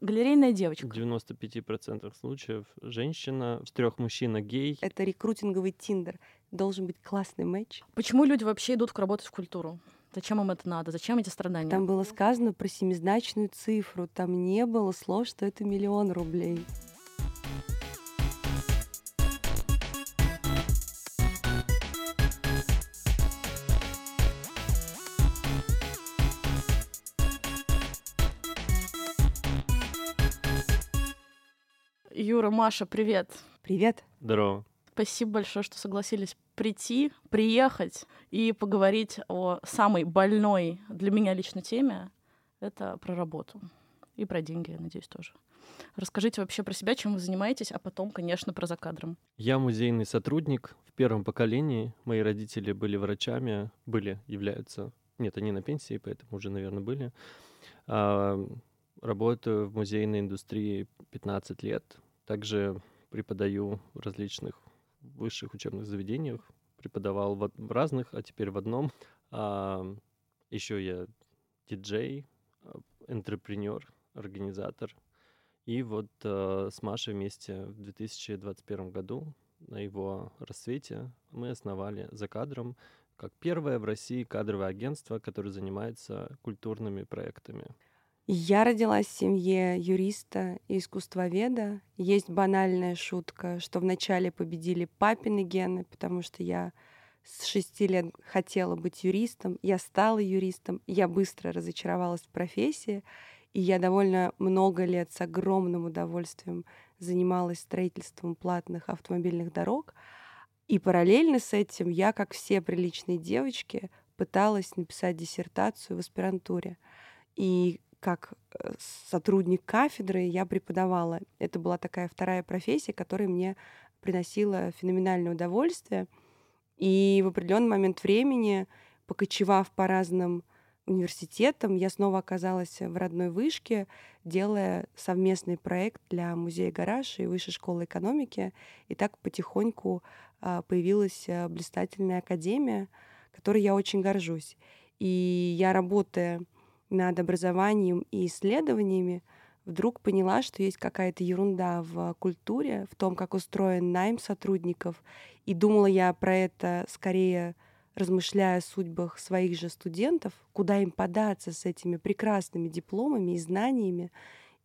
галерейная девочка. В 95% случаев женщина, в трех мужчина гей. Это рекрутинговый тиндер. Должен быть классный матч. Почему люди вообще идут работать в культуру? Зачем им это надо? Зачем эти страдания? Там было сказано про семизначную цифру. Там не было слов, что это миллион рублей. Юра, Маша, привет. Привет. Здорово. Спасибо большое, что согласились прийти, приехать и поговорить о самой больной для меня лично теме. Это про работу. И про деньги, я надеюсь, тоже. Расскажите вообще про себя, чем вы занимаетесь, а потом, конечно, про закадром. Я музейный сотрудник в первом поколении. Мои родители были врачами, были, являются. Нет, они на пенсии, поэтому уже, наверное, были. А, работаю в музейной индустрии 15 лет. Также преподаю в различных высших учебных заведениях. Преподавал в разных, а теперь в одном. А, еще я диджей, интерпренер, организатор. И вот э, с Машей вместе в 2021 году на его рассвете мы основали за кадром как первое в России кадровое агентство, которое занимается культурными проектами. Я родилась в семье юриста и искусствоведа. Есть банальная шутка, что вначале победили папины гены, потому что я с шести лет хотела быть юристом, я стала юристом, я быстро разочаровалась в профессии, и я довольно много лет с огромным удовольствием занималась строительством платных автомобильных дорог. И параллельно с этим я, как все приличные девочки, пыталась написать диссертацию в аспирантуре. И как э, сотрудник кафедры я преподавала. Это была такая вторая профессия, которая мне приносила феноменальное удовольствие. И в определенный момент времени, покочевав по разным университетам, я снова оказалась в родной вышке, делая совместный проект для музея «Гараж» и Высшей школы экономики. И так потихоньку а, появилась э, блистательная академия, которой я очень горжусь. И я, работая над образованием и исследованиями, вдруг поняла, что есть какая-то ерунда в культуре, в том, как устроен найм сотрудников. И думала я про это скорее размышляя о судьбах своих же студентов, куда им податься с этими прекрасными дипломами и знаниями.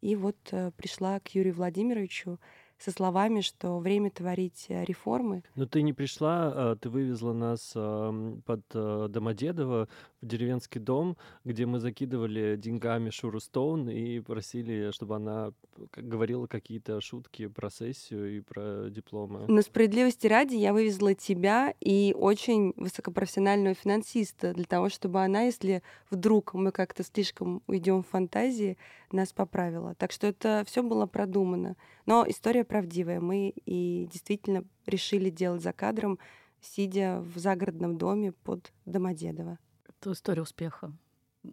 И вот э, пришла к Юрию Владимировичу со словами, что время творить э, реформы. Но ты не пришла, а ты вывезла нас под э, Домодедово в деревенский дом, где мы закидывали деньгами Шуру Стоун и просили, чтобы она говорила какие-то шутки про сессию и про дипломы. Но справедливости ради я вывезла тебя и очень высокопрофессионального финансиста для того, чтобы она, если вдруг мы как-то слишком уйдем в фантазии, нас поправила. Так что это все было продумано. Но история правдивая. Мы и действительно решили делать за кадром, сидя в загородном доме под Домодедово. Это история успеха.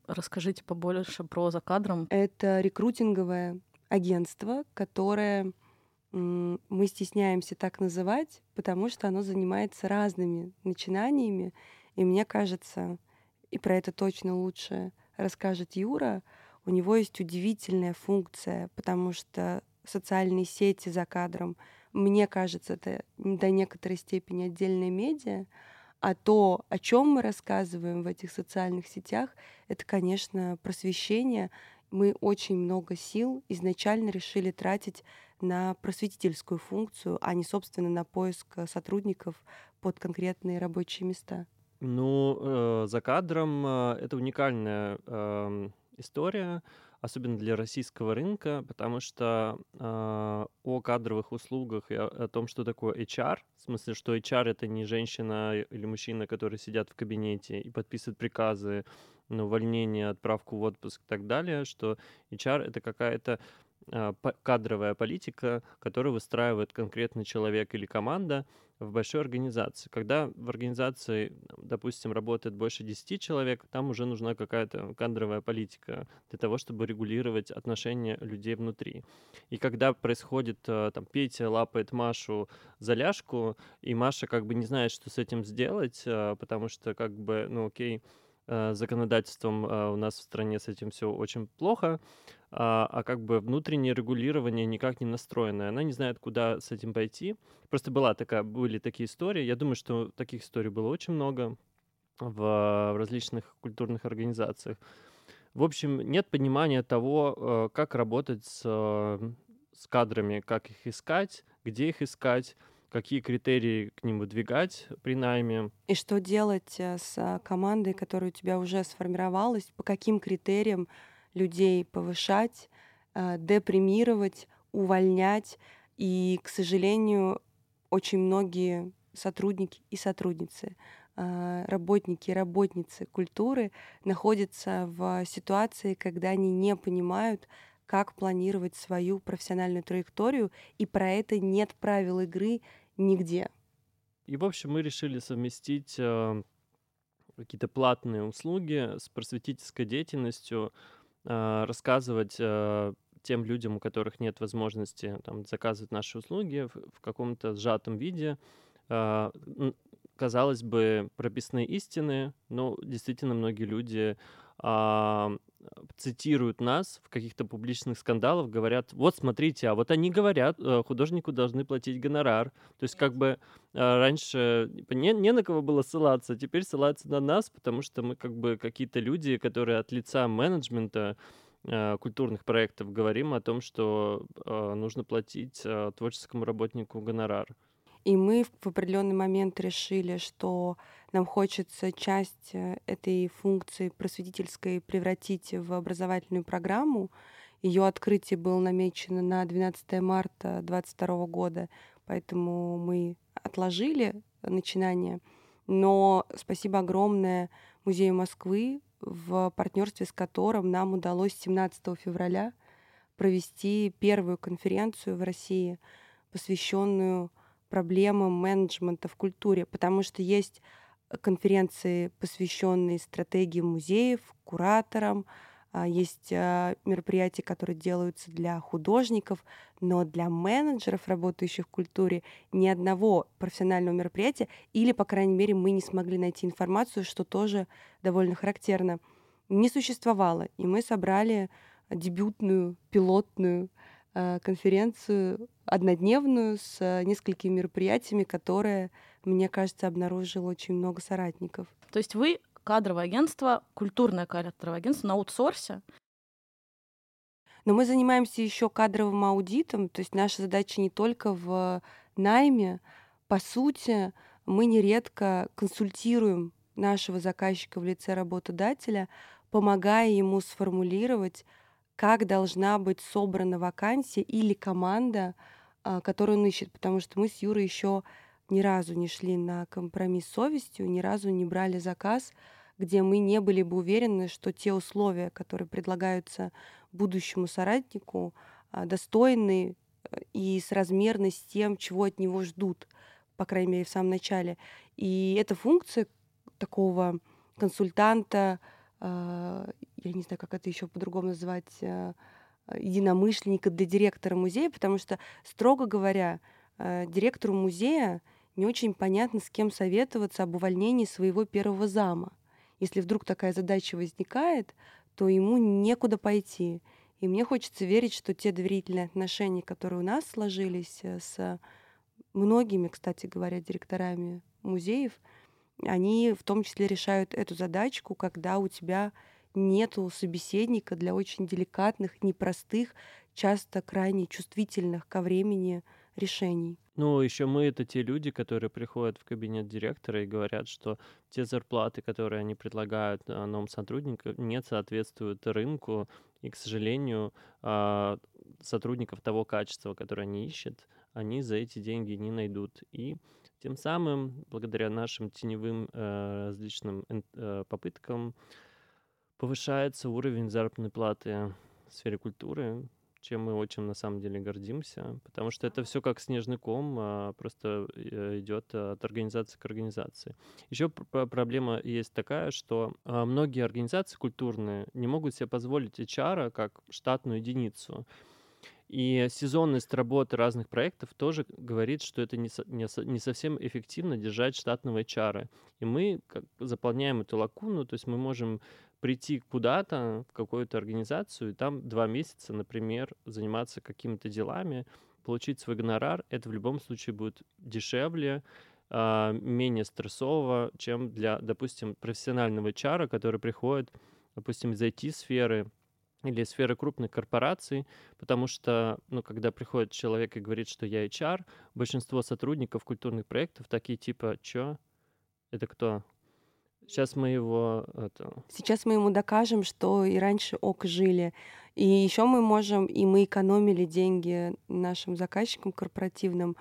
Расскажите побольше про за кадром. Это рекрутинговое агентство, которое мы стесняемся так называть, потому что оно занимается разными начинаниями. И мне кажется, и про это точно лучше расскажет Юра, у него есть удивительная функция, потому что социальные сети за кадром, мне кажется, это до некоторой степени отдельная медиа, а то, о чем мы рассказываем в этих социальных сетях, это, конечно, просвещение. Мы очень много сил изначально решили тратить на просветительскую функцию, а не, собственно, на поиск сотрудников под конкретные рабочие места. Ну, э, за кадром э, это уникальная э, история, особенно для российского рынка, потому что э, о кадровых услугах и о, о том, что такое HR, в смысле, что HR это не женщина или мужчина, которые сидят в кабинете и подписывают приказы на увольнение, отправку в отпуск и так далее, что HR это какая-то а, кадровая политика, которую выстраивает конкретный человек или команда в большой организации. Когда в организации, допустим, работает больше 10 человек, там уже нужна какая-то кадровая политика для того, чтобы регулировать отношения людей внутри. И когда происходит, а, там, Петя лапает Машу за ляжку, и Маша как бы не знает, что с этим сделать, а, потому что как бы, ну окей, э, законодательством э, у нас в стране с этим все очень плохо, а, а как бы внутреннее регулирование никак не настроенное. Она не знает, куда с этим пойти. Просто была такая, были такие истории. Я думаю, что таких историй было очень много в различных культурных организациях. В общем, нет понимания того, э, как работать с, с кадрами, как их искать, где их искать, какие критерии к ним выдвигать при найме. И что делать э, с а, командой, которая у тебя уже сформировалась, по каким критериям людей повышать, э, депримировать, увольнять. И, к сожалению, очень многие сотрудники и сотрудницы, э, работники и работницы культуры находятся в ситуации, когда они не понимают, как планировать свою профессиональную траекторию, и про это нет правил игры нигде. И, в общем, мы решили совместить э, какие-то платные услуги с просветительской деятельностью, э, рассказывать э, тем людям, у которых нет возможности там, заказывать наши услуги в, в каком-то сжатом виде. Э, казалось бы, прописные истины, но действительно многие люди э, цитируют нас в каких-то публичных скандалах, говорят, вот смотрите, а вот они говорят, э, художнику должны платить гонорар. То есть как бы э, раньше не, не на кого было ссылаться, теперь ссылаются на нас, потому что мы как бы какие-то люди, которые от лица менеджмента э, культурных проектов говорим о том, что нужно платить творческому работнику гонорар. И мы в определенный момент решили, что нам хочется часть э, этой функции просветительской превратить в образовательную программу. Ее открытие было намечено на 12 марта 2022 года, поэтому мы отложили начинание. Но спасибо огромное Музею Москвы, в партнерстве с которым нам удалось 17 февраля провести первую конференцию в России, посвященную проблемам менеджмента в культуре, потому что есть конференции, посвященные стратегии музеев, кураторам, а, есть а, мероприятия, которые делаются для художников, но для менеджеров, работающих в культуре, ни одного профессионального мероприятия, или, по крайней мере, мы не смогли найти информацию, что тоже довольно характерно, не существовало. И мы собрали дебютную, пилотную Э, конференцию однодневную с э, несколькими мероприятиями, которые, мне кажется, обнаружило очень много соратников. То есть вы кадровое агентство, культурное кадровое агентство на аутсорсе? Но мы занимаемся еще кадровым аудитом, то есть наша задача не только в найме. По сути, мы нередко консультируем нашего заказчика в лице работодателя, помогая ему сформулировать как должна быть собрана вакансия или команда, а, которую он ищет, потому что мы с Юрой еще ни разу не шли на компромисс с совестью, ни разу не брали заказ, где мы не были бы уверены, что те условия, которые предлагаются будущему соратнику, а, достойны э, и соразмерны с тем, чего от него ждут, по крайней мере, в самом начале. И эта функция такого консультанта, я не знаю, как это еще по-другому называть, а, единомышленника для директора музея, потому что, строго говоря, а, директору музея не очень понятно, с кем советоваться об увольнении своего первого зама. Если вдруг такая задача возникает, то ему некуда пойти. И мне хочется верить, что те доверительные отношения, которые у нас сложились э, с многими, кстати говоря, директорами музеев, они в том числе решают эту задачку, когда у тебя нету собеседника для очень деликатных, непростых, часто крайне чувствительных ко времени решений. Ну, еще мы это те люди, которые приходят в кабинет директора и говорят, что те зарплаты, которые они предлагают а, новым сотрудникам, не соответствуют рынку, и, к сожалению, а, сотрудников того качества, которое они ищут, они за эти деньги не найдут. И тем самым, благодаря нашим теневым э, различным э, попыткам, повышается уровень заработной платы в сфере культуры, чем мы очень на самом деле гордимся, потому что это все как снежный ком, а просто э, идет от организации к организации. Еще проблема есть такая, что а, многие организации культурные не могут себе позволить HR как штатную единицу. И сезонность работы разных проектов тоже говорит, что это не, со- не, со- не совсем эффективно держать штатного HR. И мы как, заполняем эту лакуну, то есть мы можем прийти куда-то, в какую-то организацию, и там два месяца, например, заниматься какими-то делами, получить свой гонорар. Это в любом случае будет дешевле, а, менее стрессово, чем для, допустим, профессионального HR, который приходит, допустим, из IT-сферы, или сферы крупных корпораций, потому что, ну, когда приходит человек и говорит, что я HR, большинство сотрудников культурных проектов такие типа, чё? Это кто? Сейчас мы его... Это... Сейчас мы ему докажем, что и раньше ок жили. И еще мы можем, и мы экономили деньги нашим заказчикам корпоративным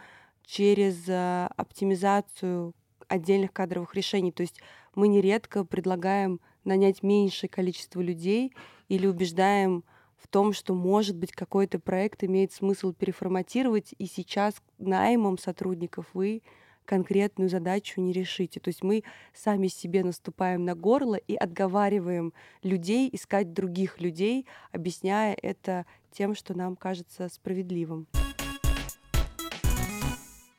через э, оптимизацию отдельных кадровых решений. То есть мы нередко предлагаем нанять меньшее количество людей или убеждаем в том, что, может быть, какой-то проект имеет смысл переформатировать, и сейчас наймом сотрудников вы конкретную задачу не решите. То есть мы сами себе наступаем на горло и отговариваем людей искать других людей, объясняя это тем, что нам кажется справедливым.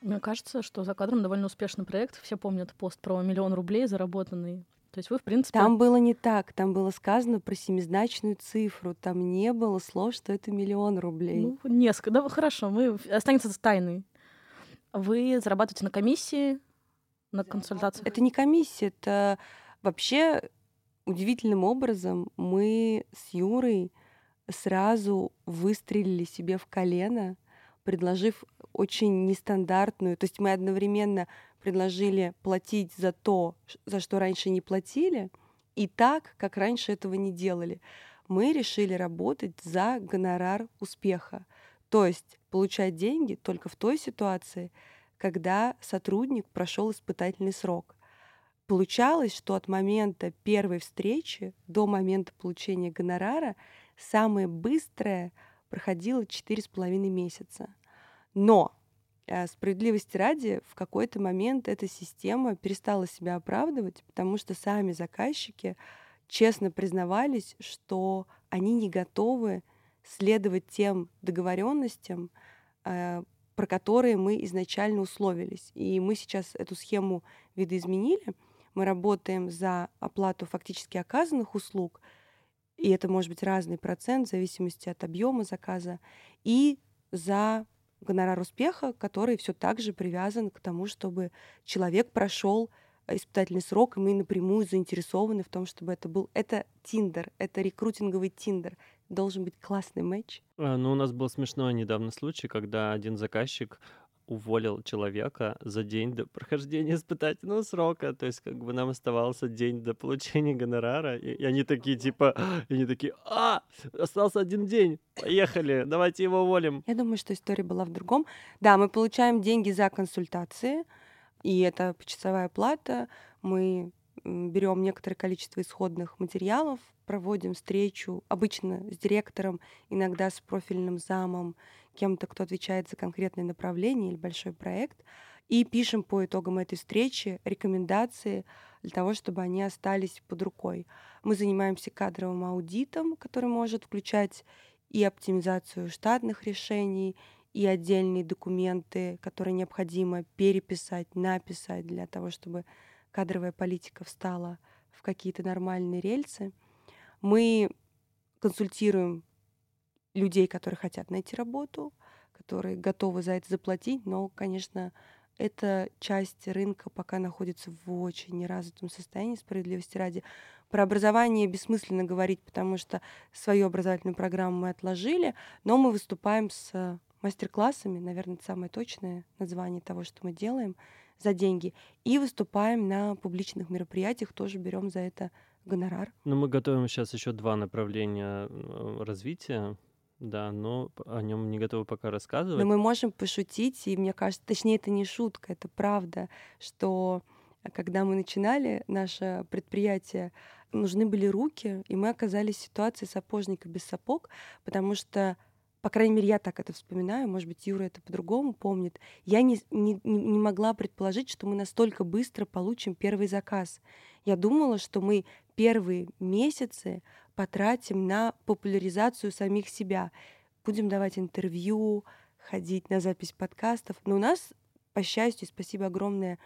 Мне кажется, что за кадром довольно успешный проект. Все помнят пост про миллион рублей заработанный. То есть вы, в принципе... Там было не так. Там было сказано про семизначную цифру. Там не было слов, что это миллион рублей. Ну, несколько. Да, хорошо, мы... останется тайной. Вы зарабатываете на комиссии, на консультациях? Это не комиссия, это вообще удивительным образом мы с Юрой сразу выстрелили себе в колено, предложив очень нестандартную, то есть мы одновременно предложили платить за то, за что раньше не платили, и так, как раньше этого не делали. Мы решили работать за гонорар успеха, то есть получать деньги только в той ситуации, когда сотрудник прошел испытательный срок. Получалось, что от момента первой встречи до момента получения гонорара самое быстрое проходило 4,5 месяца. Но справедливости ради, в какой-то момент эта система перестала себя оправдывать, потому что сами заказчики честно признавались, что они не готовы следовать тем договоренностям, э, про которые мы изначально условились. И мы сейчас эту схему видоизменили. Мы работаем за оплату фактически оказанных услуг, и это может быть разный процент в зависимости от объема заказа, и за гонорар успеха, который все так же привязан к тому, чтобы человек прошел испытательный срок, и мы напрямую заинтересованы в том, чтобы это был... Это Тиндер, это рекрутинговый Тиндер. Должен быть классный матч. А, ну, у нас был смешной недавно случай, когда один заказчик уволил человека за день до прохождения испытательного срока. То есть, как бы нам оставался день до получения гонорара. И, и они такие, типа, и они такие, а, остался один день, поехали, давайте его уволим. Я думаю, что история была в другом. Да, мы получаем деньги за консультации, и это почасовая плата. Мы берем некоторое количество исходных материалов, проводим встречу, обычно с директором, иногда с профильным замом, кем-то, кто отвечает за конкретное направление или большой проект, и пишем по итогам этой встречи рекомендации для того, чтобы они остались под рукой. Мы занимаемся кадровым аудитом, который может включать и оптимизацию штатных решений, и отдельные документы, которые необходимо переписать, написать для того, чтобы кадровая политика встала в какие-то нормальные рельсы. Мы консультируем людей, которые хотят найти работу, которые готовы за это заплатить, но, конечно, эта часть рынка пока находится в очень неразвитом состоянии, справедливости ради. Про образование бессмысленно говорить, потому что свою образовательную программу мы отложили, но мы выступаем с мастер-классами, наверное, это самое точное название того, что мы делаем, за деньги. И выступаем на публичных мероприятиях, тоже берем за это гонорар. Ну, мы готовим сейчас еще два направления развития да, но о нем не готовы пока рассказывать. Но мы можем пошутить, и мне кажется, точнее, это не шутка, это правда, что э, когда мы начинали наше предприятие, нужны были руки, и мы оказались в ситуации сапожника без сапог, потому что по крайней мере, я так это вспоминаю, может быть, Юра это по-другому помнит, я не, не, не могла предположить, что мы настолько быстро получим первый заказ. Я думала, что мы первые месяцы потратим на популяризацию самих себя. будем давать интервью, ходить на запись подкастов. Но у нас, по счастью, спасибо огромное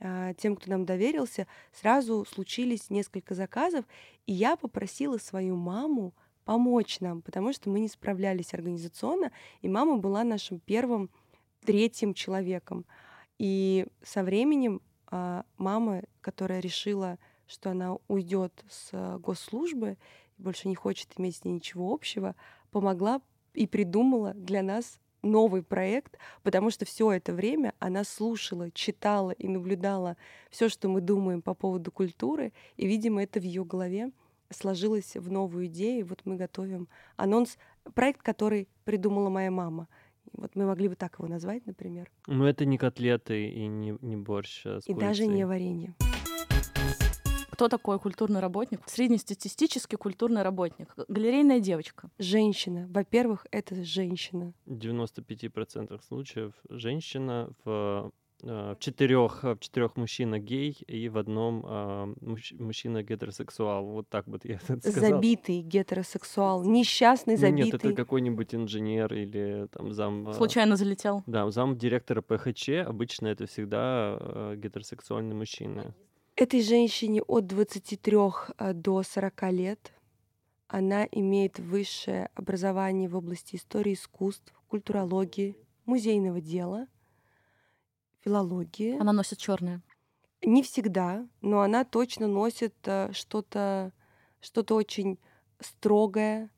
а, тем, кто нам доверился, сразу случились несколько заказов, и я попросила свою маму помочь нам, потому что мы не справлялись организационно, и мама была нашим первым третьим человеком. И со временем а, мама, которая решила, что она уйдет с а, госслужбы больше не хочет иметь с ней ничего общего, помогла и придумала для нас новый проект, потому что все это время она слушала, читала и наблюдала все, что мы думаем по поводу культуры, и, видимо, это в ее голове сложилось в новую идею. Вот мы готовим анонс, проект, который придумала моя мама. Вот мы могли бы так его назвать, например. Но это не котлеты и не, не борщ а с И курицей. даже не варенье. Кто такой культурный работник? Среднестатистический культурный работник. Галерейная девочка. Женщина. Во-первых, это женщина. В 95% случаев женщина в э, в четырех в четырех мужчина гей и в одном э, мужч- мужчина гетеросексуал. Вот так вот я это сказал. Забитый гетеросексуал. Несчастный, Ну, Нет, забитый. это какой-нибудь инженер или там зам. э, Случайно залетел. Да, зам директора ПХЧ обычно это всегда э, гетеросексуальный мужчина. Этой женщине от 23 а, до 40 лет. Она имеет высшее образование в области истории искусств, культурологии, музейного дела, филологии. Она носит черное. Не всегда, но она точно носит э, что-то что очень строгое,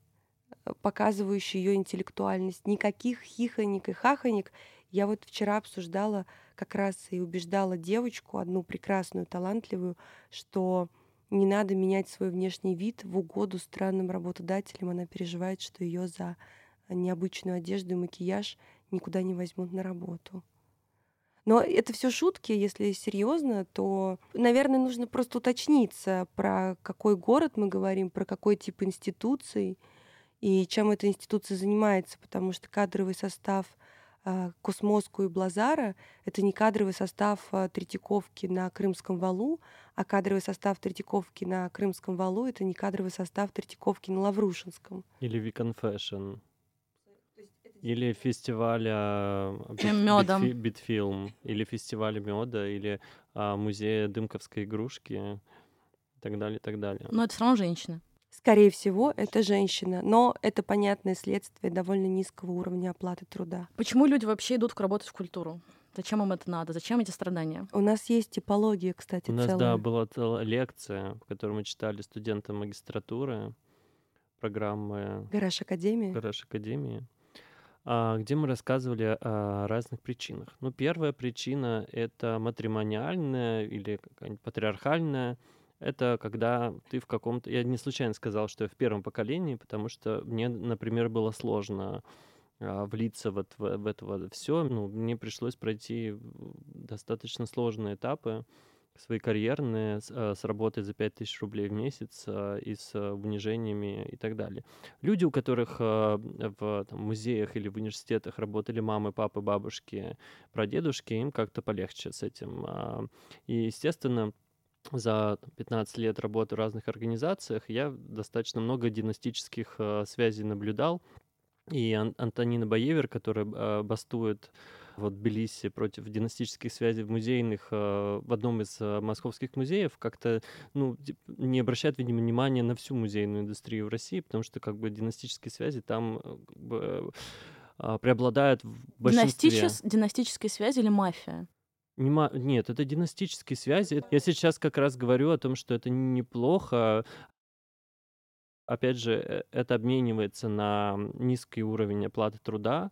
э, показывающее ее интеллектуальность. Никаких хихонек и хахонек. Я вот вчера обсуждала как раз и убеждала девочку, одну прекрасную, талантливую, что не надо менять свой внешний вид в угоду странным работодателям. Она переживает, что ее за необычную одежду и макияж никуда не возьмут на работу. Но это все шутки, если серьезно, то, наверное, нужно просто уточниться, про какой город мы говорим, про какой тип институций и чем эта институция занимается, потому что кадровый состав Cosmoscow и Блазара — это не кадровый состав а, Третьяковки на Крымском валу, а кадровый состав Третьяковки на Крымском валу — это не кадровый состав Третьяковки на Лаврушинском. Или Weekend Fashion. Или фестиваля Beat- Мёдом. Beat Fi- Beat Film. Или фестиваля мёда, или а, музея дымковской игрушки. И так далее, и так далее. Но это все равно женщина. Скорее всего, это женщина, но это понятное следствие довольно низкого уровня оплаты труда. Почему люди вообще идут работать в культуру? Зачем им это надо? Зачем эти страдания? У нас есть типология, кстати, У нас, целая. да, была целая лекция, которую мы читали студентам магистратуры программы Гараж Академии. Гараж Академии, а, где мы рассказывали о разных причинах. Ну, первая причина — это матримониальная или какая-нибудь патриархальная. Это когда ты в каком-то... Я не случайно сказал, что я в первом поколении, потому что мне, например, было сложно а, влиться вот в, в это все. Ну, мне пришлось пройти достаточно сложные этапы свои карьерные с, а, работой за 5000 рублей в месяц а, и с унижениями и так далее. Люди, у которых в там, музеях или в университетах работали мамы, папы, бабушки, прадедушки, им как-то полегче с этим. И, естественно, за там, 15 лет работы в разных организациях я достаточно много династических а, связей наблюдал. И Ан- Антонина Баевер, которая а, бастует в Тбилиси против династических связей в музейных а, в одном из а, московских музеев, как-то ну, не обращает, видимо, внимания на всю музейную индустрию в России, потому что как бы династические связи там э, как бы, а, преобладают в большинстве. Династичес- Династические связи или мафия? Нет, это династические связи. Я сейчас как раз говорю о том, что это неплохо. Опять же, э, это обменивается на низкий уровень оплаты труда.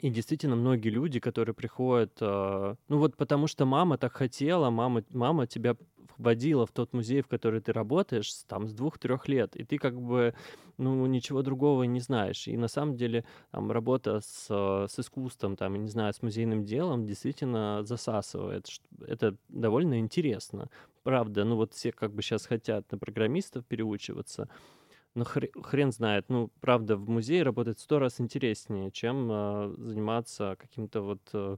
И действительно, многие люди, которые приходят, э, ну вот потому что мама так хотела, мама, мама тебя вводила в тот музей, в который ты работаешь, там, с двух-трех лет, и ты как бы, ну, ничего другого не знаешь. И на самом деле там, работа с, э, с искусством, там, не знаю, с музейным делом действительно засасывает. Это довольно интересно. Правда, ну вот все как бы сейчас хотят на программистов переучиваться, хре- хрен знает. Ну, правда, в музее работать в сто раз интереснее, чем э, заниматься каким-то вот э,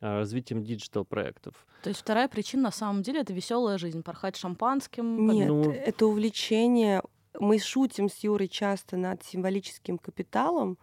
а, развитием диджитал-проектов. То есть вторая причина на самом деле это веселая жизнь, порхать шампанским. Нет, Ну- это увлечение. Мы шутим с Юрой часто над символическим капиталом,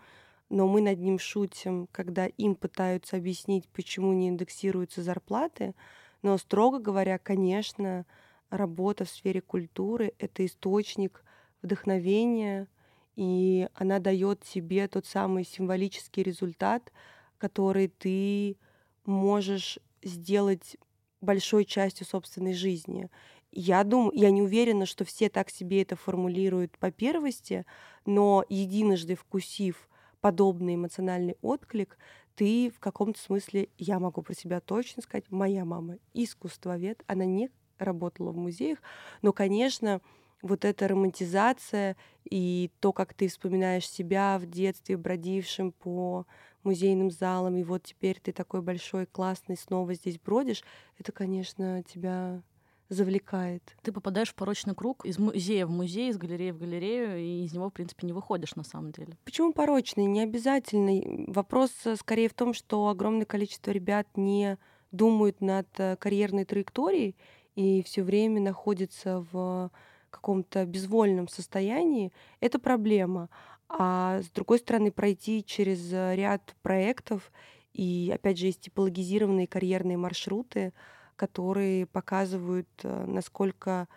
но мы над ним шутим, когда им пытаются объяснить, почему не индексируются зарплаты. Но, строго говоря, конечно, работа в сфере культуры — это источник вдохновения, и она дает тебе тот самый символический результат, который ты можешь сделать большой частью собственной жизни. Я думаю, я не уверена, что все так себе это формулируют по первости, но единожды вкусив подобный эмоциональный отклик, ты в каком-то смысле, я могу про себя точно сказать, моя мама искусствовед, она не работала в музеях, но, конечно, вот эта романтизация и то, как ты вспоминаешь себя в детстве, бродившим по музейным залам, и вот теперь ты такой большой, классный, снова здесь бродишь, это, конечно, тебя завлекает. Ты попадаешь в порочный круг из музея в музей, из галереи в галерею, и из него, в принципе, не выходишь на самом деле. Почему порочный? Не обязательно. Вопрос э, скорее в том, что огромное количество ребят не думают над э, карьерной траекторией и все время находятся в каком-то безвольном состоянии. Это проблема. А с другой стороны, пройти через э, ряд проектов, и опять же есть типологизированные карьерные маршруты, которые показывают, э, насколько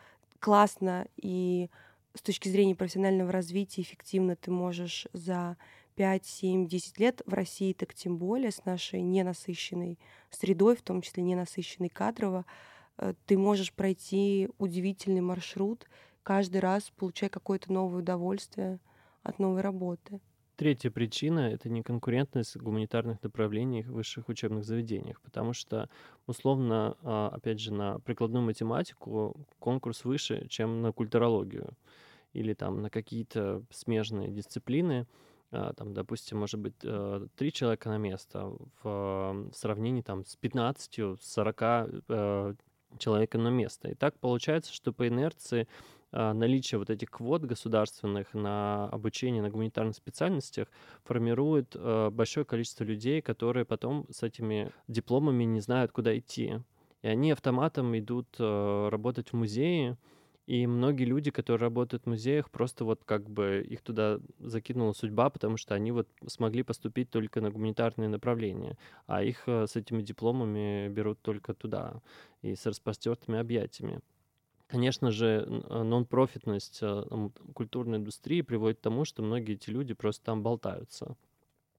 классно и с точки зрения профессионального развития эффективно ты можешь за 5, 7, 10 лет в России, так тем более с нашей ненасыщенной средой, в том числе ненасыщенной кадрово, э, ты можешь пройти удивительный маршрут, каждый раз получая какое-то новое удовольствие от новой работы. Третья причина — это неконкурентность гуманитарных направлений в высших учебных заведениях, потому что, условно, а, опять же, на прикладную математику конкурс выше, чем на культурологию или там на какие-то смежные дисциплины. А, там, допустим, может быть, э, три человека на место в сравнении там с 15, 40 э, человека на место. И так получается, что по инерции наличие вот этих квот государственных на обучение на гуманитарных специальностях формирует а, большое количество людей, которые потом с этими дипломами не знают, куда идти. И они автоматом идут а, работать в музее, и многие люди, которые работают в музеях, просто вот как бы их туда закинула судьба, потому что они вот смогли поступить только на гуманитарные направления, а их с этими дипломами берут только туда и с распростертыми объятиями. Конечно же, э, нон-профитность э, культурной индустрии приводит к тому, что многие эти люди просто там болтаются.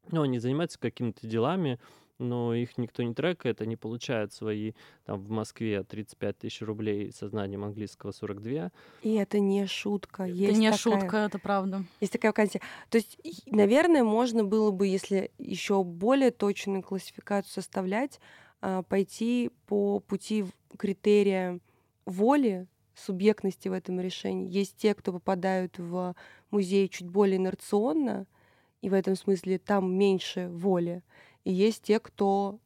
Ну, они занимаются какими-то делами, но их никто не трекает, они получают свои, там, в Москве 35 тысяч рублей со знанием английского 42. И это не шутка. Это есть не такая, шутка, это правда. Есть такая вакансия. То есть, наверное, можно было бы, если еще более точную классификацию составлять, а, пойти по пути критерия воли, субъектности в этом решении. Есть те, кто попадают в музей чуть более инерционно, и в этом смысле там меньше воли. И есть те, кто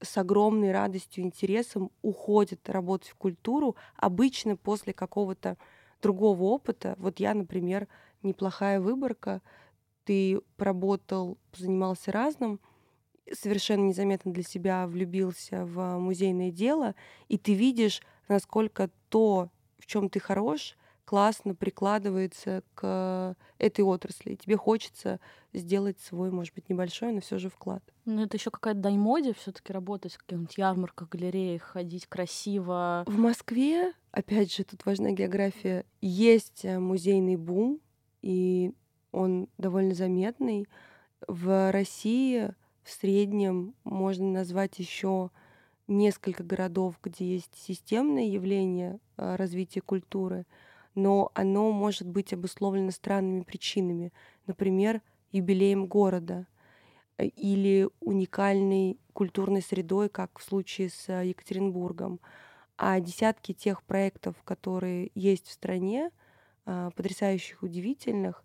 с огромной радостью и интересом уходит работать в культуру, обычно после какого-то другого опыта. Вот я, например, неплохая выборка. Ты поработал, занимался разным, совершенно незаметно для себя влюбился в музейное дело, и ты видишь, насколько то, чем ты хорош, классно прикладывается к этой отрасли. И тебе хочется сделать свой, может быть, небольшой, но все же вклад. Ну, это еще какая-то дань моде все-таки работать в каких-нибудь ярмарках, галереях, ходить красиво. В Москве, опять же, тут важна география, есть э, музейный бум, и он довольно заметный. В России в среднем можно назвать еще несколько городов, где есть системное явление а, развития культуры, но оно может быть обусловлено странными причинами, например, юбилеем города э, или уникальной культурной средой, как в случае с э, Екатеринбургом. А десятки тех проектов, которые есть в стране, а, потрясающих, удивительных,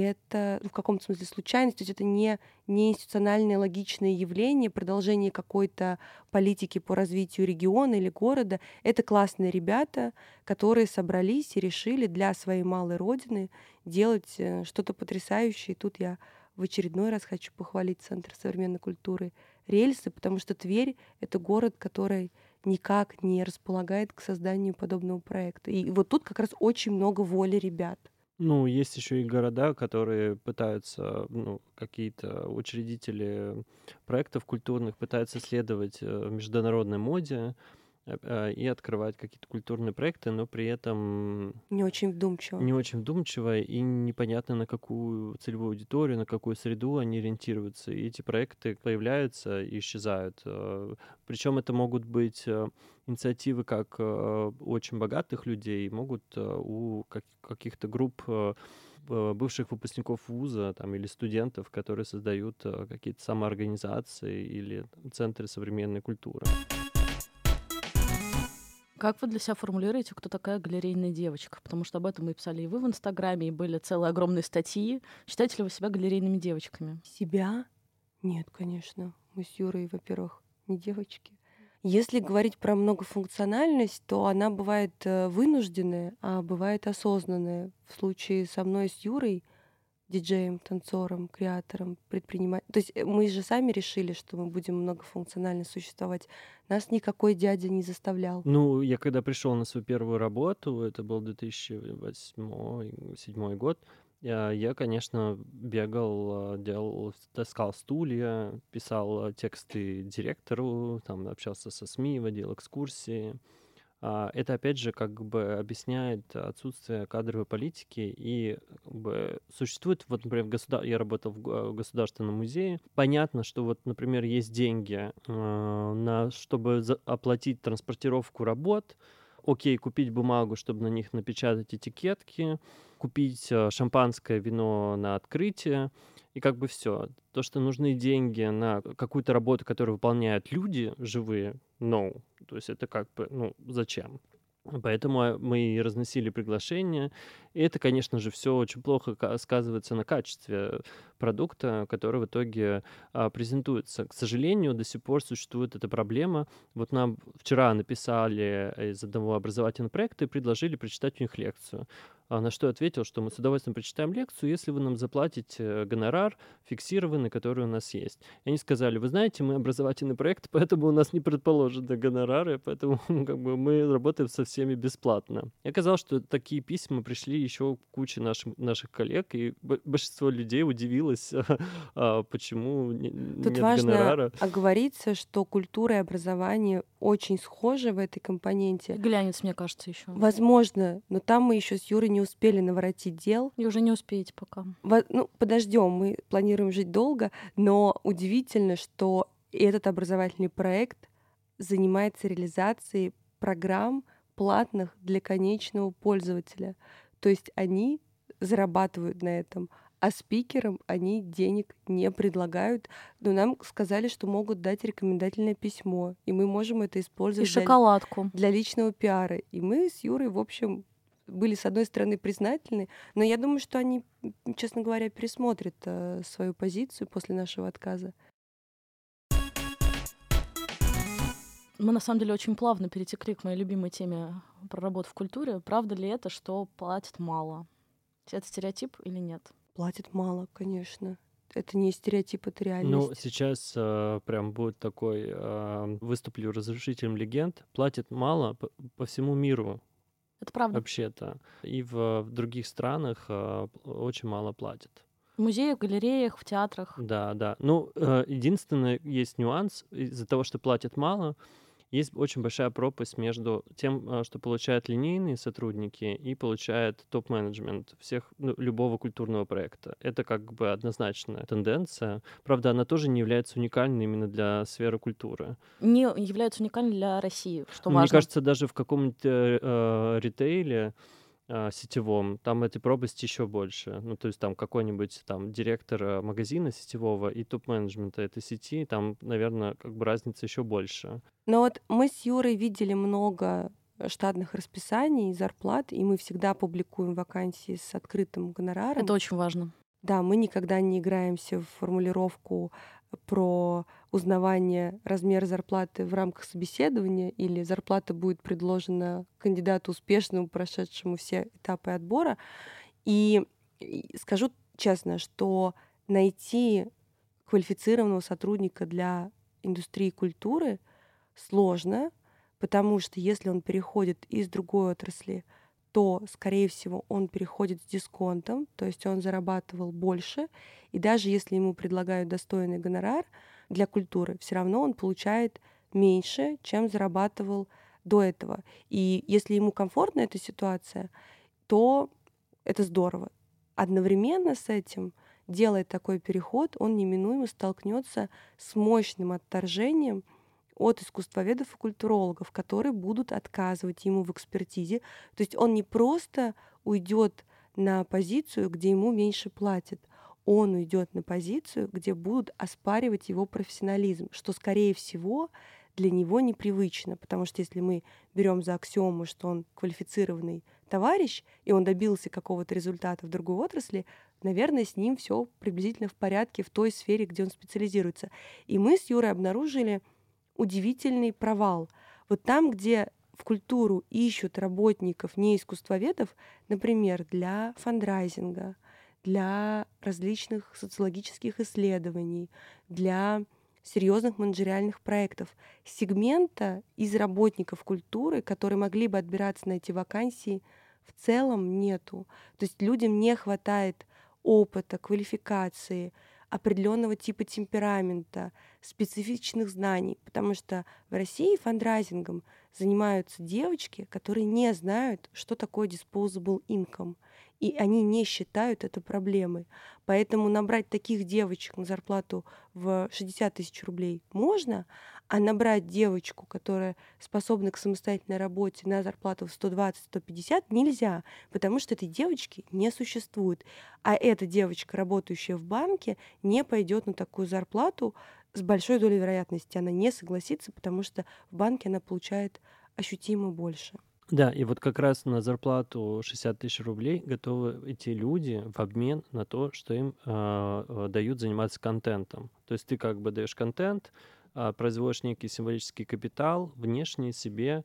это ну, в каком-то смысле случайность, то есть это не, не институциональное логичное явление, продолжение какой-то политики по развитию региона или города. Это классные ребята, которые собрались и решили для своей малой родины делать э, что-то потрясающее. И тут я в очередной раз хочу похвалить Центр современной культуры рельсы, потому что Тверь — это город, который никак не располагает к созданию подобного проекта. И вот тут как раз очень много воли ребят. Ну, есть еще и города, которые пытаются, ну, какие-то учредители проектов культурных пытаются следовать э, международной моде, Э, э, и открывать какие-то культурные проекты, но при этом Не очень вдумчиво. не очень вдумчиво и непонятно, на какую целевую аудиторию, на какую среду они ориентируются. И эти проекты появляются и исчезают. Э, Причем это могут быть инициативы как очень богатых людей, могут у каких-то групп бывших выпускников вуза там, или студентов, которые создают какие-то самоорганизации или центры современной культуры. Как вы для себя формулируете, кто такая галерейная девочка? Потому что об этом мы писали и вы в Инстаграме, и были целые огромные статьи. Считаете ли вы себя галерейными девочками? Себя? Нет, конечно. Мы с Юрой, во-первых, не девочки. Если говорить про многофункциональность, то она бывает э, вынужденная, а бывает осознанная. В случае со мной с Юрой диджеем, танцором, креатором, предпринимателем. То есть э, мы же сами решили, что мы будем многофункционально существовать. Нас никакой дядя не заставлял. Ну, я когда пришел на свою первую работу, это был 2008-2007 год, я, я, конечно, бегал, делал, таскал стулья, писал тексты директору, там общался со СМИ, водил экскурсии. А, это, опять же, как бы объясняет отсутствие кадровой политики и как бы, существует, вот, например, государ... я работал в Государственном музее, понятно, что вот, например, есть деньги, э, на... чтобы оплатить транспортировку работ, окей, купить бумагу, чтобы на них напечатать этикетки, купить э, шампанское вино на открытие, и как бы все. То, что нужны деньги на какую-то работу, которую выполняют люди живые, no. То есть это как бы, ну, зачем? Поэтому а, мы и разносили приглашения. И это, конечно же, все очень плохо сказывается на качестве продукта, который в итоге а, презентуется. К сожалению, до сих пор существует эта проблема. Вот нам вчера написали из одного образовательного проекта и предложили прочитать у них лекцию. А на что ответил, что мы с удовольствием прочитаем лекцию, если вы нам заплатите гонорар фиксированный, который у нас есть. И они сказали, вы знаете, мы образовательный проект, поэтому у нас не предположены гонорары, поэтому как бы, мы работаем со всеми бесплатно. И оказалось, что такие письма пришли еще куче наших, наших коллег, и большинство людей удивилось, а, почему Тут нет важно гонорара. оговориться, что культура и образование очень схожи в этой компоненте. Глянец, мне кажется, еще. Возможно, но там мы еще с Юрой не успели наворотить дел. И уже не успеете пока. Во- ну, подождем, мы планируем жить долго, но удивительно, что этот образовательный проект занимается реализацией программ платных для конечного пользователя. То есть они зарабатывают на этом, а спикерам они денег не предлагают, но нам сказали, что могут дать рекомендательное письмо, и мы можем это использовать И шоколадку. Для, для личного пиара. И мы с Юрой, в общем, были, с одной стороны, признательны, но я думаю, что они, честно говоря, пересмотрят э, свою позицию после нашего отказа. Мы, на самом деле, очень плавно перетекли к моей любимой теме про работу в культуре. Правда ли это, что платят мало? Это стереотип или нет? Платят мало, конечно. Это не стереотип, это реальность. Ну, сейчас э, прям будет такой, э, выступлю разрушителем легенд. Платят мало по, по всему миру. Это правда. Вообще-то. И в, в других странах э, очень мало платят. В музеях, галереях, в театрах. Да, да. Ну, э, единственное, есть нюанс. Из-за того, что платят мало, есть очень большая пропасть между тем, а, что получают линейные сотрудники и получает топ-менеджмент всех ну, любого культурного проекта. Это как бы однозначная тенденция. Правда, она тоже не является уникальной именно для сферы культуры. Не является уникальной для России, что Мне важно. кажется, даже в каком-нибудь э, э ритейле сетевом, там этой пропасти еще больше. Ну, то есть там какой-нибудь там директор э, магазина сетевого и топ-менеджмента этой сети, там, наверное, как бы разница еще больше. Но вот мы с Юрой видели много штатных расписаний, зарплат, и мы всегда публикуем вакансии с открытым гонораром. Это очень важно. Да, мы никогда не играемся в формулировку про узнавание размера зарплаты в рамках собеседования или зарплата будет предложена кандидату успешному, прошедшему все этапы отбора. И скажу честно, что найти квалифицированного сотрудника для индустрии культуры сложно, потому что если он переходит из другой отрасли, то, скорее всего, он переходит с дисконтом, то есть он зарабатывал больше, и даже если ему предлагают достойный гонорар для культуры, все равно он получает меньше, чем зарабатывал до этого. И если ему комфортна эта ситуация, то это здорово. Одновременно с этим, делая такой переход, он неминуемо столкнется с мощным отторжением от искусствоведов и культурологов, которые будут отказывать ему в экспертизе. То есть он не просто уйдет на позицию, где ему меньше платят, он уйдет на позицию, где будут оспаривать его профессионализм, что, скорее всего, для него непривычно, потому что если мы берем за аксиому, что он квалифицированный товарищ, и он добился какого-то результата в другой отрасли, наверное, с ним все приблизительно в порядке в той сфере, где он специализируется. И мы с Юрой обнаружили удивительный провал. Вот там, где в культуру ищут работников, не искусствоведов, например, для фандрайзинга, для различных социологических исследований, для серьезных менеджериальных проектов. Сегмента из работников культуры, которые могли бы отбираться на эти вакансии, в целом нету. То есть людям не хватает опыта, квалификации, определенного типа темперамента, специфичных знаний, потому что в России фандрайзингом занимаются девочки, которые не знают, что такое disposable income и они не считают это проблемой. Поэтому набрать таких девочек на зарплату в 60 тысяч рублей можно, а набрать девочку, которая способна к самостоятельной работе на зарплату в 120-150 нельзя, потому что этой девочки не существует. А эта девочка, работающая в банке, не пойдет на такую зарплату с большой долей вероятности. Она не согласится, потому что в банке она получает ощутимо больше. Да, и вот как раз на зарплату 60 тысяч рублей готовы эти люди в обмен на то, что им э, дают заниматься контентом. То есть ты как бы даешь контент, э, производишь некий символический капитал внешний себе,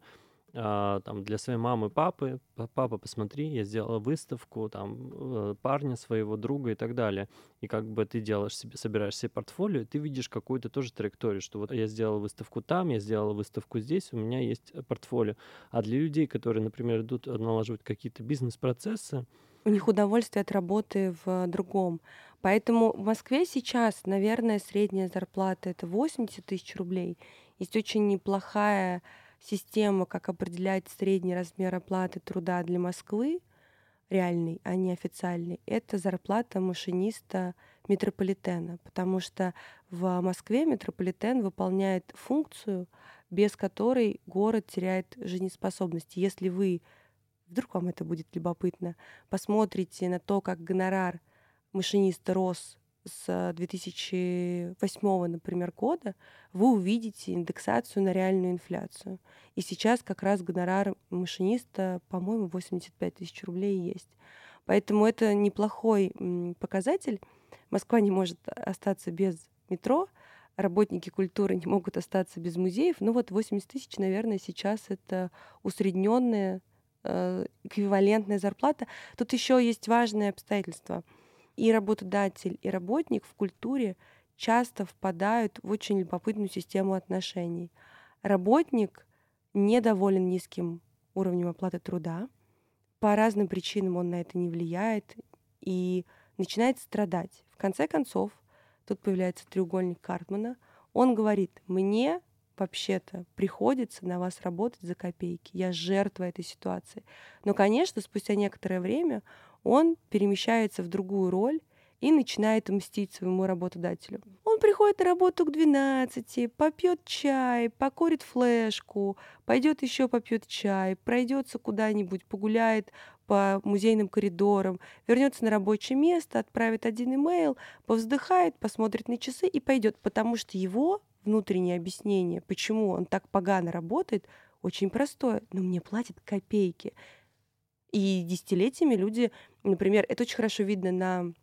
там, для своей мамы, папы, папа, посмотри, я сделала выставку, там, э, парня своего друга и так далее. И как бы ты делаешь себе, собираешь себе портфолио, ты видишь какую-то тоже траекторию, что вот я сделала выставку там, я сделала выставку здесь, у меня есть э, портфолио. А для людей, которые, например, идут э, налаживать какие-то бизнес-процессы, у них удовольствие от работы в другом. Поэтому в Москве сейчас, наверное, средняя зарплата это 80 тысяч рублей. Есть очень неплохая система, как определять средний размер оплаты труда для Москвы, реальный, а не официальный, это зарплата машиниста метрополитена, потому что в Москве метрополитен выполняет функцию, без которой город теряет жизнеспособность. Если вы, вдруг вам это будет любопытно, посмотрите на то, как гонорар машиниста рос с 2008, например, года, вы увидите индексацию на реальную инфляцию. И сейчас как раз гонорар машиниста, по-моему, 85 тысяч рублей есть. Поэтому это неплохой показатель. Москва не может остаться без метро, работники культуры не могут остаться без музеев. Ну вот 80 тысяч, наверное, сейчас это усредненная э, эквивалентная зарплата. Тут еще есть важное обстоятельство — и работодатель, и работник в культуре часто впадают в очень любопытную систему отношений. Работник недоволен низким уровнем оплаты труда, по разным причинам он на это не влияет и начинает страдать. В конце концов, тут появляется треугольник Картмана. Он говорит, мне вообще-то приходится на вас работать за копейки. Я жертва этой ситуации. Но, конечно, спустя некоторое время он перемещается в другую роль и начинает мстить своему работодателю. Он приходит на работу к 12, попьет чай, покурит флешку, пойдет еще попьет чай, пройдется куда-нибудь, погуляет по музейным коридорам, вернется на рабочее место, отправит один имейл, повздыхает, посмотрит на часы и пойдет, потому что его внутреннее объяснение, почему он так погано работает, очень простое. Но мне платят копейки. И десятилетиями люди, например, это очень хорошо видно на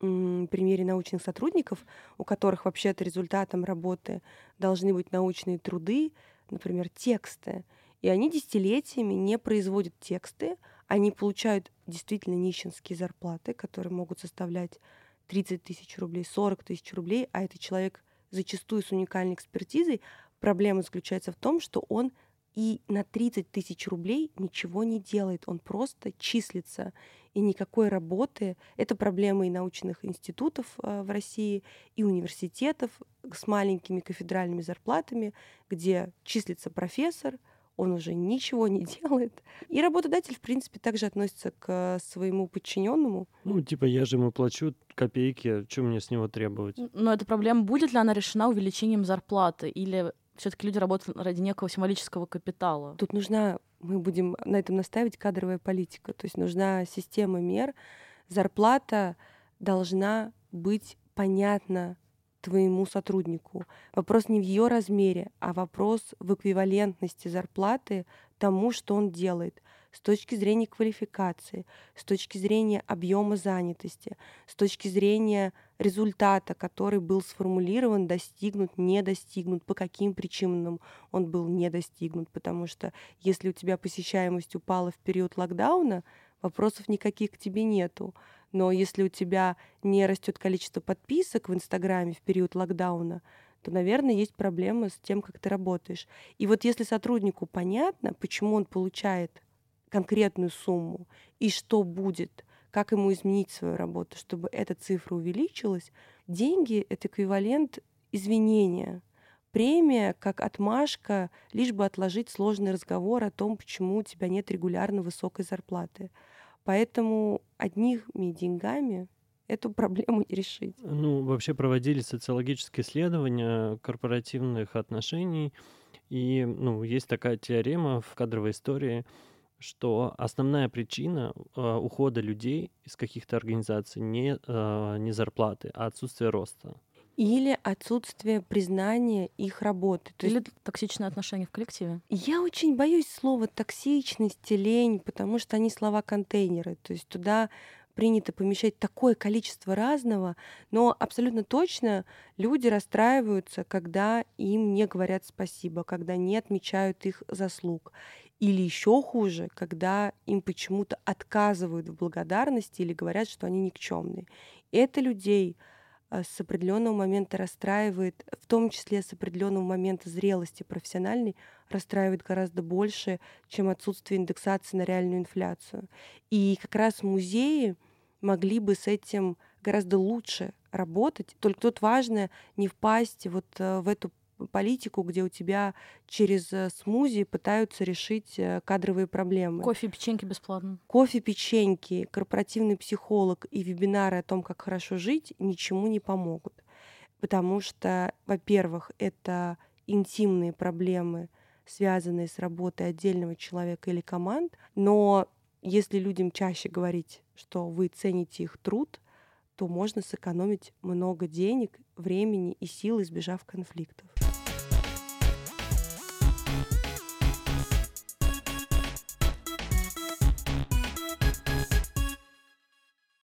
примере научных сотрудников, у которых вообще-то результатом работы должны быть научные труды, например, тексты. И они десятилетиями не производят тексты, они получают действительно нищенские зарплаты, которые могут составлять 30 тысяч рублей, 40 тысяч рублей, а это человек зачастую с уникальной экспертизой. Проблема заключается в том, что он и на 30 тысяч рублей ничего не делает, он просто числится. И никакой работы, это проблема и научных институтов э, в России, и университетов с маленькими кафедральными зарплатами, где числится профессор, он уже ничего не делает. И работодатель, в принципе, также относится к своему подчиненному. Ну, типа, я же ему плачу копейки, что мне с него требовать? Но эта проблема будет ли она решена увеличением зарплаты? Или все-таки люди работают ради некого символического капитала? Тут нужна, мы будем на этом наставить, кадровая политика. То есть нужна система мер. Зарплата должна быть понятна твоему сотруднику. Вопрос не в ее размере, а вопрос в эквивалентности зарплаты тому, что он делает с точки зрения квалификации, с точки зрения объема занятости, с точки зрения результата, который был сформулирован, достигнут, не достигнут, по каким причинам он был не достигнут. Потому что если у тебя посещаемость упала в период локдауна, вопросов никаких к тебе нету. Но если у тебя не растет количество подписок в Инстаграме в период локдауна, то, наверное, есть проблемы с тем, как ты работаешь. И вот если сотруднику понятно, почему он получает конкретную сумму и что будет, как ему изменить свою работу, чтобы эта цифра увеличилась, деньги — это эквивалент извинения. Премия как отмашка, лишь бы отложить сложный разговор о том, почему у тебя нет регулярно высокой зарплаты. Поэтому одними деньгами эту проблему не решить. Ну, вообще проводили социологические исследования корпоративных отношений, и ну, есть такая теорема в кадровой истории, что основная причина э, ухода людей из каких-то организаций не, э, не зарплаты, а отсутствие роста. Или отсутствие признания их работы. То Или есть... токсичные отношения в коллективе. Я очень боюсь слова токсичность, лень, потому что они слова-контейнеры. То есть туда принято помещать такое количество разного, но абсолютно точно люди расстраиваются, когда им не говорят спасибо, когда не отмечают их заслуг. Или еще хуже, когда им почему-то отказывают в благодарности или говорят, что они никчемные. Это людей а, с определенного момента расстраивает, в том числе с определенного момента зрелости профессиональной, расстраивает гораздо больше, чем отсутствие индексации на реальную инфляцию. И как раз музеи могли бы с этим гораздо лучше работать. Только тут важно не впасть вот э, в эту политику, где у тебя через э, смузи пытаются решить э, кадровые проблемы. Кофе и печеньки бесплатно. Кофе, печеньки, корпоративный психолог и вебинары о том, как хорошо жить, ничему не помогут. Потому что, во-первых, это интимные проблемы, связанные с работой отдельного человека или команд, но если людям чаще говорить, что вы цените их труд, то можно сэкономить много денег, времени и сил, избежав конфликтов.